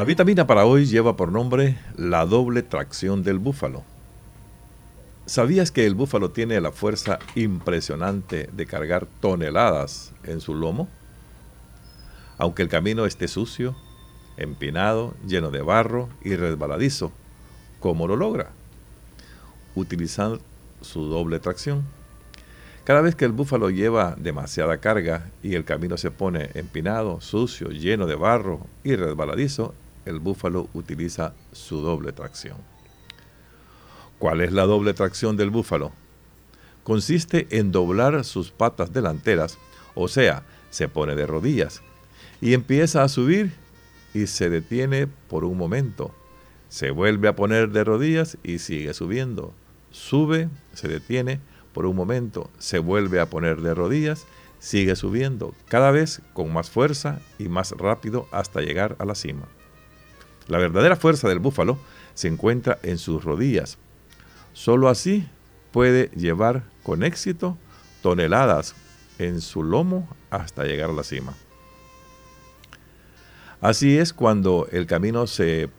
La vitamina para hoy lleva por nombre la doble tracción del búfalo. ¿Sabías que el búfalo tiene la fuerza impresionante de cargar toneladas en su lomo? Aunque el camino esté sucio, empinado, lleno de barro y resbaladizo, ¿cómo lo logra? Utilizando su doble tracción. Cada vez que el búfalo lleva demasiada carga y el camino se pone empinado, sucio, lleno de barro y resbaladizo, el búfalo utiliza su doble tracción. ¿Cuál es la doble tracción del búfalo? Consiste en doblar sus patas delanteras, o sea, se pone de rodillas y empieza a subir y se detiene por un momento. Se vuelve a poner de rodillas y sigue subiendo. Sube, se detiene por un momento, se vuelve a poner de rodillas, sigue subiendo, cada vez con más fuerza y más rápido hasta llegar a la cima. La verdadera fuerza del búfalo se encuentra en sus rodillas. Solo así puede llevar con éxito toneladas en su lomo hasta llegar a la cima. Así es cuando el camino se,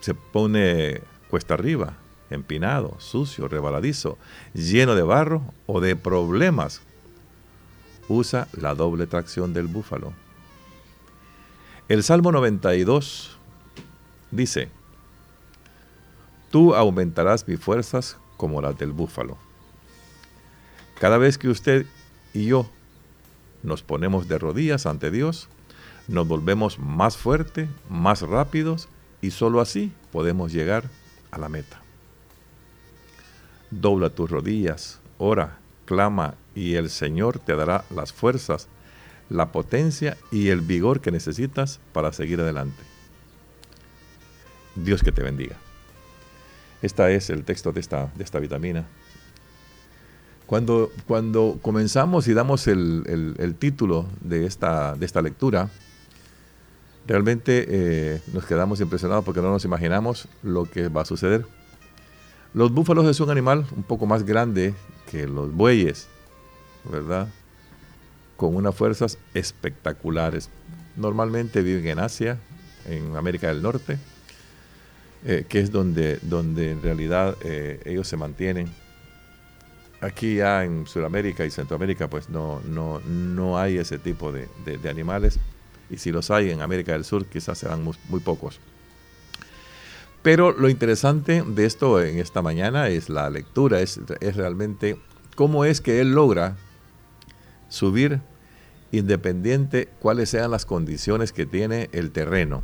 se pone cuesta arriba, empinado, sucio, rebaladizo, lleno de barro o de problemas, usa la doble tracción del búfalo. El Salmo 92 dice, Tú aumentarás mis fuerzas como las del búfalo. Cada vez que usted y yo nos ponemos de rodillas ante Dios, nos volvemos más fuertes, más rápidos y solo así podemos llegar a la meta dobla tus rodillas, ora, clama y el Señor te dará las fuerzas, la potencia y el vigor que necesitas para seguir adelante. Dios que te bendiga. Este es el texto de esta, de esta vitamina. Cuando, cuando comenzamos y damos el, título de esta, de esta lectura, realmente eh, nos quedamos impresionados porque no nos imaginamos lo que va a suceder. Los búfalos es un animal un poco más grande que los bueyes, ¿verdad? Con unas fuerzas espectaculares. Normalmente viven en Asia, en América del Norte, eh, que es donde, donde en realidad eh, ellos se mantienen. Aquí ya en Sudamérica y Centroamérica pues no, no, no hay ese tipo de, animales y si los hay en América del Sur quizás serán muy pocos. Pero lo interesante de esto en esta mañana es la lectura, es, realmente cómo es que él logra subir independiente cuáles sean las condiciones que tiene el terreno,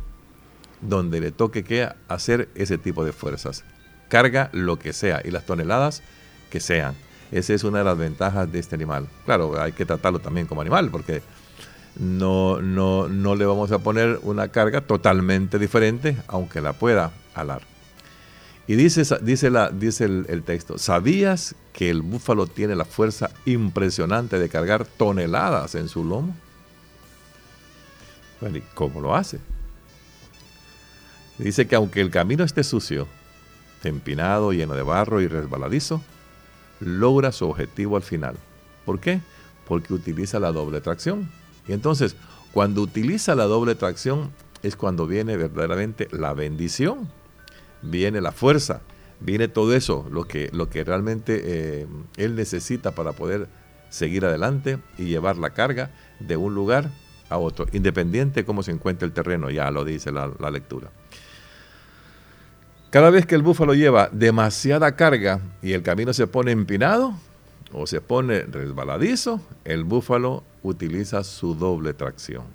donde le toque que hacer ese tipo de fuerzas. Carga lo que sea y las toneladas que sean. Esa es una de las ventajas de este animal. Claro, hay que tratarlo también como animal, porque no, no, no le vamos a poner una carga totalmente diferente, aunque la pueda alar. Y dice, dice, la, dice el, texto, ¿sabías que el búfalo tiene la fuerza impresionante de cargar toneladas en su lomo? Bueno, ¿y cómo lo hace? Dice que aunque el camino esté sucio, empinado, lleno de barro y resbaladizo, logra su objetivo al final. ¿Por qué? Porque utiliza la doble tracción. Y entonces, cuando utiliza la doble tracción, es cuando viene verdaderamente la bendición viene la fuerza, viene todo eso, lo que, lo que realmente eh, él necesita para poder seguir adelante y llevar la carga de un lugar a otro, independiente de cómo se encuentre el terreno, ya lo dice la, la lectura. Cada vez que el búfalo lleva demasiada carga y el camino se pone empinado o se pone resbaladizo, el búfalo utiliza su doble tracción.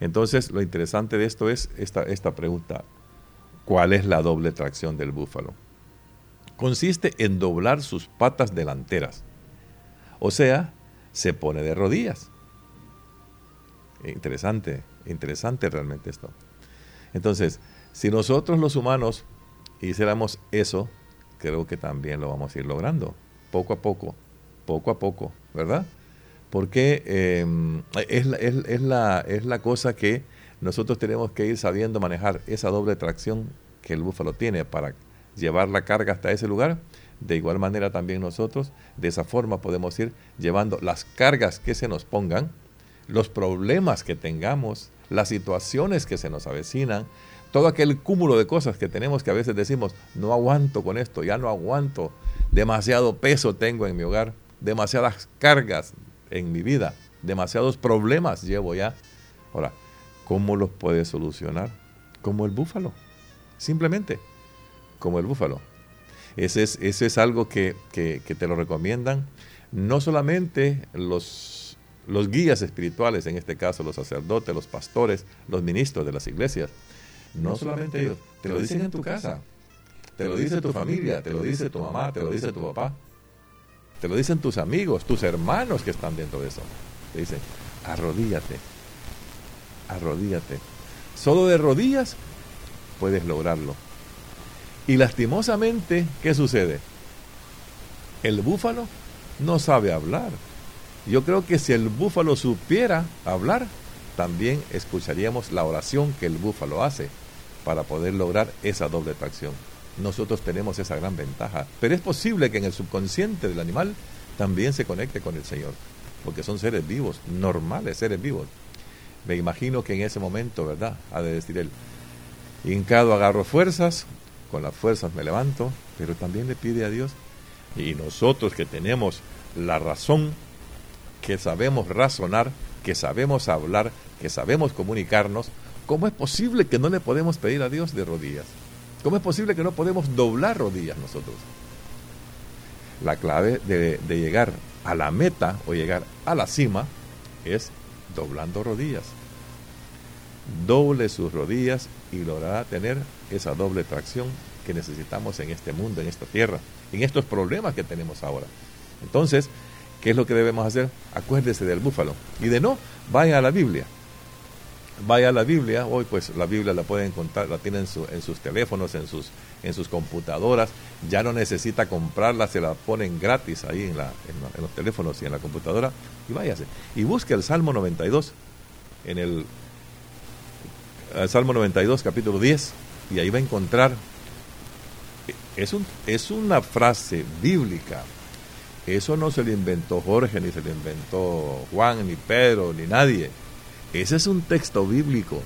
Entonces, lo interesante de esto es esta, esta pregunta. ¿Cuál es la doble tracción del búfalo? Consiste en doblar sus patas delanteras. O sea, se pone de rodillas. Interesante, interesante realmente esto. Entonces, si nosotros los humanos hiciéramos eso, creo que también lo vamos a ir logrando, poco a poco, poco a poco, ¿verdad? Porque em, es, es, la, es la cosa que nosotros tenemos que ir sabiendo manejar esa doble tracción que el búfalo tiene para llevar la carga hasta ese lugar. De igual manera también nosotros, de esa forma podemos ir llevando las cargas que se nos pongan, los problemas que tengamos, las situaciones que se nos avecinan, todo aquel cúmulo de cosas que tenemos que a veces decimos, no aguanto con esto, ya no aguanto, demasiado peso tengo en mi hogar, demasiadas cargas en mi vida, demasiados problemas llevo ya. Ahora, ¿cómo los puedes solucionar? Como el búfalo, simplemente, como el búfalo. Ese es, es algo que, que, te lo recomiendan no solamente los, los guías espirituales, en este caso los sacerdotes, los pastores, los ministros de las iglesias, no solamente ellos, te lo dicen en tu casa, te lo dice tu familia, te lo dice tu mamá, te lo dice tu papá, te lo dicen tus amigos, tus hermanos que están dentro de eso. Te dicen, arrodíllate, arrodíllate. Solo de rodillas puedes lograrlo. Y lastimosamente, ¿qué sucede? El búfalo no sabe hablar. Yo creo que si el búfalo supiera hablar, también escucharíamos la oración que el búfalo hace para poder lograr esa doble tracción. Nosotros tenemos esa gran ventaja, pero es posible que en el subconsciente del animal también se conecte con el Señor, porque son seres vivos, normales, seres vivos. Me imagino que en ese momento, ¿verdad? Ha de decir él, hincado agarro fuerzas, con las fuerzas me levanto, pero también le pide a Dios, y nosotros que tenemos la razón, que sabemos razonar, que sabemos hablar, que sabemos comunicarnos, ¿Cómo es posible que no le podemos pedir a Dios de rodillas? ¿Cómo es posible que no podemos doblar rodillas nosotros? La clave de, llegar a la meta o llegar a la cima es doblando rodillas. Doble sus rodillas y logrará tener esa doble tracción que necesitamos en este mundo, en esta tierra, en estos problemas que tenemos ahora. Entonces, ¿qué es lo que debemos hacer? Acuérdese del búfalo. Y de no, vaya a la Biblia vaya a la Biblia, hoy pues la Biblia la pueden encontrar, la tienen en, sus teléfonos, en sus, en sus computadoras, ya no necesita comprarla, se la ponen gratis ahí en, los teléfonos y en la computadora, y váyase. Y busque el Salmo 92, en el, el Salmo 92, capítulo 10, y ahí va a encontrar, es, un, es una frase bíblica, eso no se lo inventó Jorge, ni se lo inventó Juan, ni Pedro, ni nadie ese es un texto bíblico.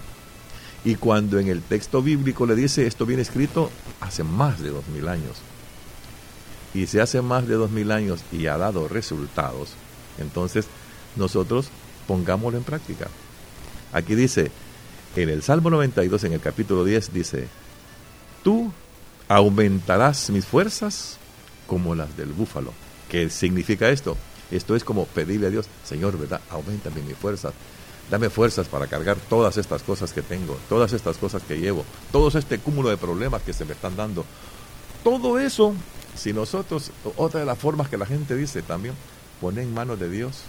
Y cuando en el texto bíblico le dice esto viene escrito hace más de dos mil años, y se hace más de dos mil años y ha dado resultados, entonces nosotros pongámoslo en práctica. Aquí dice, en el Salmo 92, en el capítulo 10, dice, tú aumentarás mis fuerzas como las del búfalo. ¿Qué significa esto? Esto es como pedirle a Dios, Señor, ¿verdad? Aumentame mis fuerzas Dame fuerzas para cargar todas estas cosas que tengo, todas estas cosas que llevo, todo este cúmulo de problemas que se me están dando. Todo eso, si nosotros, otra de las formas que la gente dice también, pone en manos de Dios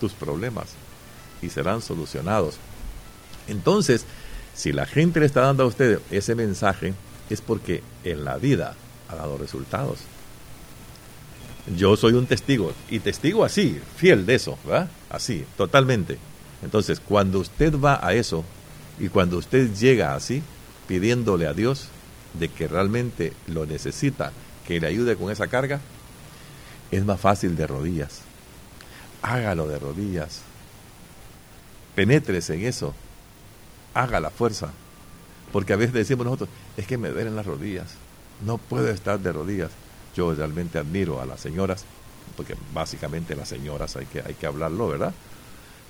tus problemas y serán solucionados. Entonces, si la gente le está dando a usted ese mensaje, es porque en la vida ha dado resultados. Yo soy un testigo, y testigo así, fiel de eso, ¿verdad? Así, totalmente. Entonces, cuando usted va a eso y cuando usted llega así, pidiéndole a Dios de que realmente lo necesita, que le ayude con esa carga, es más fácil de rodillas. Hágalo de rodillas. Penétrese en eso. Haga la fuerza. Porque a veces decimos nosotros, es que me duelen las rodillas. No puedo estar de rodillas. Yo realmente admiro a las señoras, porque básicamente las señoras hay que, hay que hablarlo, ¿verdad?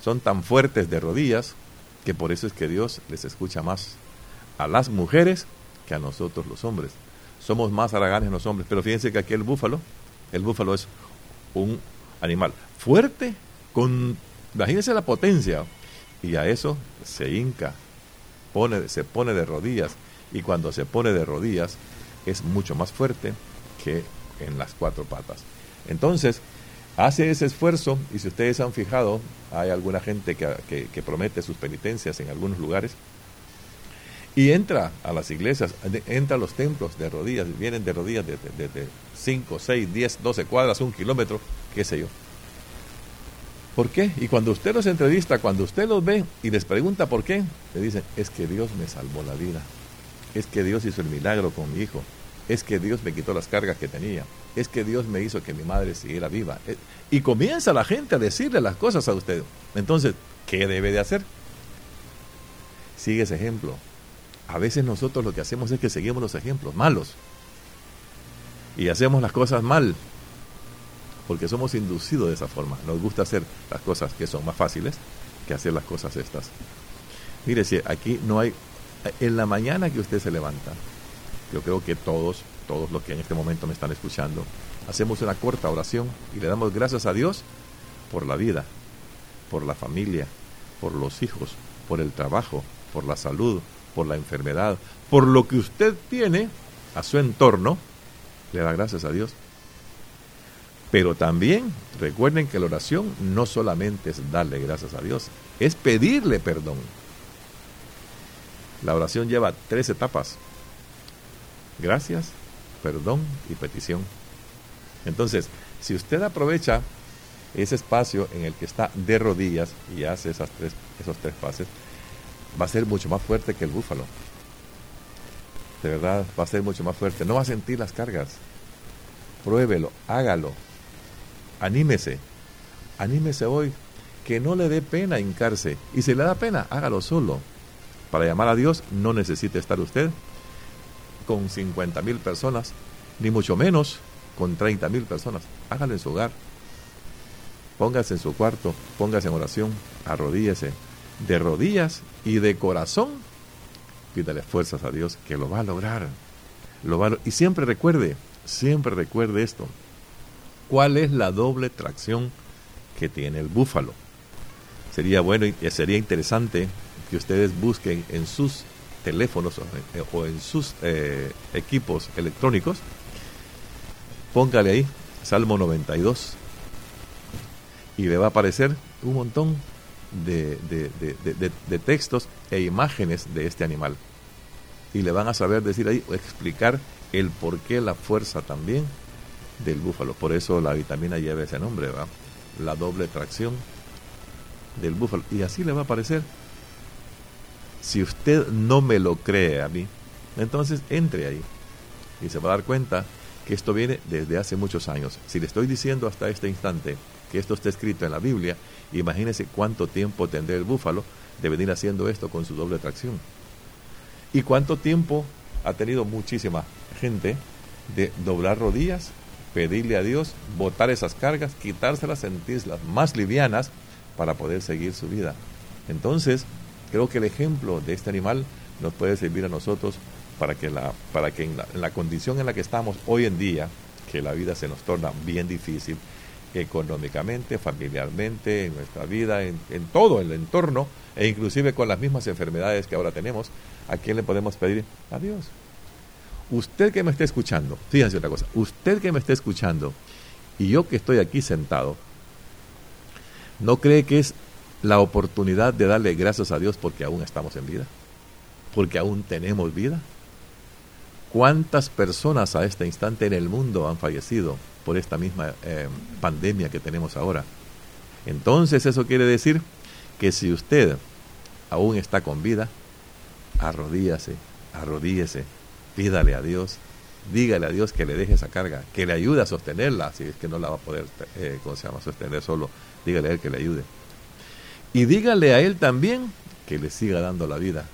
son tan fuertes de rodillas que por eso es que Dios les escucha más a las mujeres que a nosotros los hombres. Somos más haraganes los hombres, pero fíjense que aquí el búfalo, el búfalo es un animal fuerte, con, imagínense la potencia, y a eso se hinca, pone, se pone de rodillas, y cuando se pone de rodillas es mucho más fuerte que en las cuatro patas. Entonces, hace ese esfuerzo y si ustedes han fijado, hay alguna gente que, promete sus penitencias en algunos lugares y entra a las iglesias, entra a los templos de rodillas, vienen de rodillas de 5, 6, 10, 12 cuadras, un kilómetro, qué sé yo. ¿Por qué? Y cuando usted los entrevista, cuando usted los ve y les pregunta por qué, le dicen, es que Dios me salvó la vida, es que Dios hizo el milagro con mi hijo, es que Dios me quitó las cargas que tenía, es que Dios me hizo que mi madre siguiera viva. Eh, y comienza la gente a decirle las cosas a usted. Entonces, ¿qué debe de hacer? Sigue ese ejemplo. A veces nosotros lo que hacemos es que seguimos los ejemplos malos. Y hacemos las cosas mal. Porque somos inducidos de esa forma. Nos gusta hacer las cosas que son más fáciles que hacer las cosas estas. Mire, si aquí no hay... En la mañana que usted se levanta, yo creo que todos, todos los que en este momento me están escuchando, hacemos una corta oración y le damos gracias a Dios por la vida, por la familia, por los hijos, por el trabajo, por la salud, por la enfermedad, por lo que usted tiene a su entorno, le da gracias a Dios. Pero también recuerden que la oración no solamente es darle gracias a Dios, es pedirle perdón. La oración lleva tres etapas. Gracias, perdón y petición. Entonces, si usted aprovecha ese espacio en el que está de rodillas y hace esas tres, esos tres pases, va a ser mucho más fuerte que el búfalo. De verdad, va a ser mucho más fuerte. No va a sentir las cargas. Pruébelo, hágalo. Anímese. Anímese hoy. Que no le dé pena hincarse. Y si le da pena, hágalo solo. Para llamar a Dios no necesita estar usted con 50 mil personas, ni mucho menos con 30 mil personas. Hágalo en su hogar. Póngase en su cuarto, póngase en oración, arrodíllese de rodillas y de corazón. Pídale fuerzas a Dios que lo va a lograr. Lo va y siempre recuerde, siempre recuerde esto. ¿Cuál es la doble tracción que tiene el búfalo? Sería bueno y sería interesante que ustedes busquen en sus teléfonos o en sus eh, equipos electrónicos. Póngale ahí Salmo 92 y le va a aparecer un montón de, de, textos e imágenes de este animal. Y le van a saber decir ahí, o explicar el por qué la fuerza también del búfalo. Por eso la vitamina lleva ese nombre. La doble tracción del búfalo. Y así le va a aparecer. Si usted no me lo cree a mí, entonces entre ahí y se va a dar cuenta que esto viene desde hace muchos años. Si le estoy diciendo hasta este instante que esto está escrito en la Biblia, imagínese cuánto tiempo tendrá el búfalo de venir haciendo esto con su doble tracción. Y cuánto tiempo ha tenido muchísima gente de doblar rodillas, pedirle a Dios, botar esas cargas, quitárselas, sentirlas más livianas para poder seguir su vida. Entonces, creo que el ejemplo de este animal nos puede servir a nosotros para que, la, para que en, la, condición en la que estamos hoy en día, que la vida se nos torna bien difícil, económicamente, familiarmente, en nuestra vida, en, todo el entorno, e inclusive con las mismas enfermedades que ahora tenemos, ¿a quién le podemos pedir? A Dios. Usted que me esté escuchando, fíjense otra cosa, usted que me esté escuchando y yo que estoy aquí sentado, ¿no cree que es la oportunidad de darle gracias a Dios porque aún estamos en vida? Porque aún tenemos vida. ¿Cuántas personas a este instante en el mundo han fallecido por esta misma eh, pandemia que tenemos ahora. Entonces eso quiere decir que si usted aún está con vida, arrodíllase, arrodíllese, pídale a Dios, dígale a Dios que le deje esa carga, que le ayude a sostenerla, si es que no la va a poder, eh, ¿cómo se llama?, sostener solo, dígale a Él que le ayude. Y dígale a Él también que le siga dando la vida,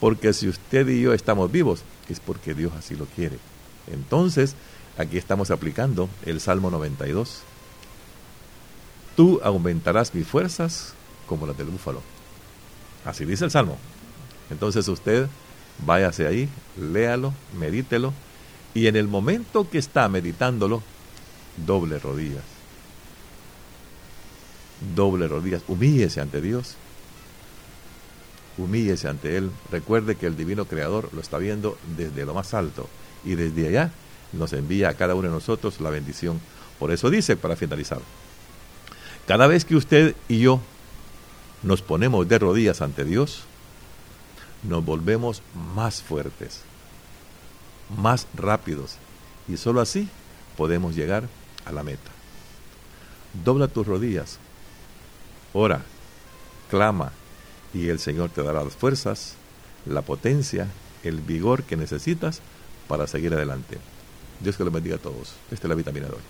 porque si usted y yo estamos vivos, es porque Dios así lo quiere. Entonces, Aquí estamos aplicando el Salmo 92. Tú aumentarás mis fuerzas como las del búfalo. Así dice el Salmo. Entonces usted váyase ahí, léalo, medítelo y en el momento que está meditándolo, doble rodillas. Doble rodillas. Humíllese ante Dios. Humíllese ante Él. Recuerde que el Divino Creador lo está viendo desde lo más alto y desde allá nos envía a cada uno de nosotros la bendición. Por eso dice, para finalizar, cada vez que usted y yo nos ponemos de rodillas ante Dios, nos volvemos más fuertes, más rápidos, y sólo así podemos llegar a la meta. Dobla tus rodillas, ora, clama, y el Señor te dará las fuerzas, la potencia, el vigor que necesitas para seguir adelante. Dios que los bendiga a todos. Esta es la vitamina de hoy.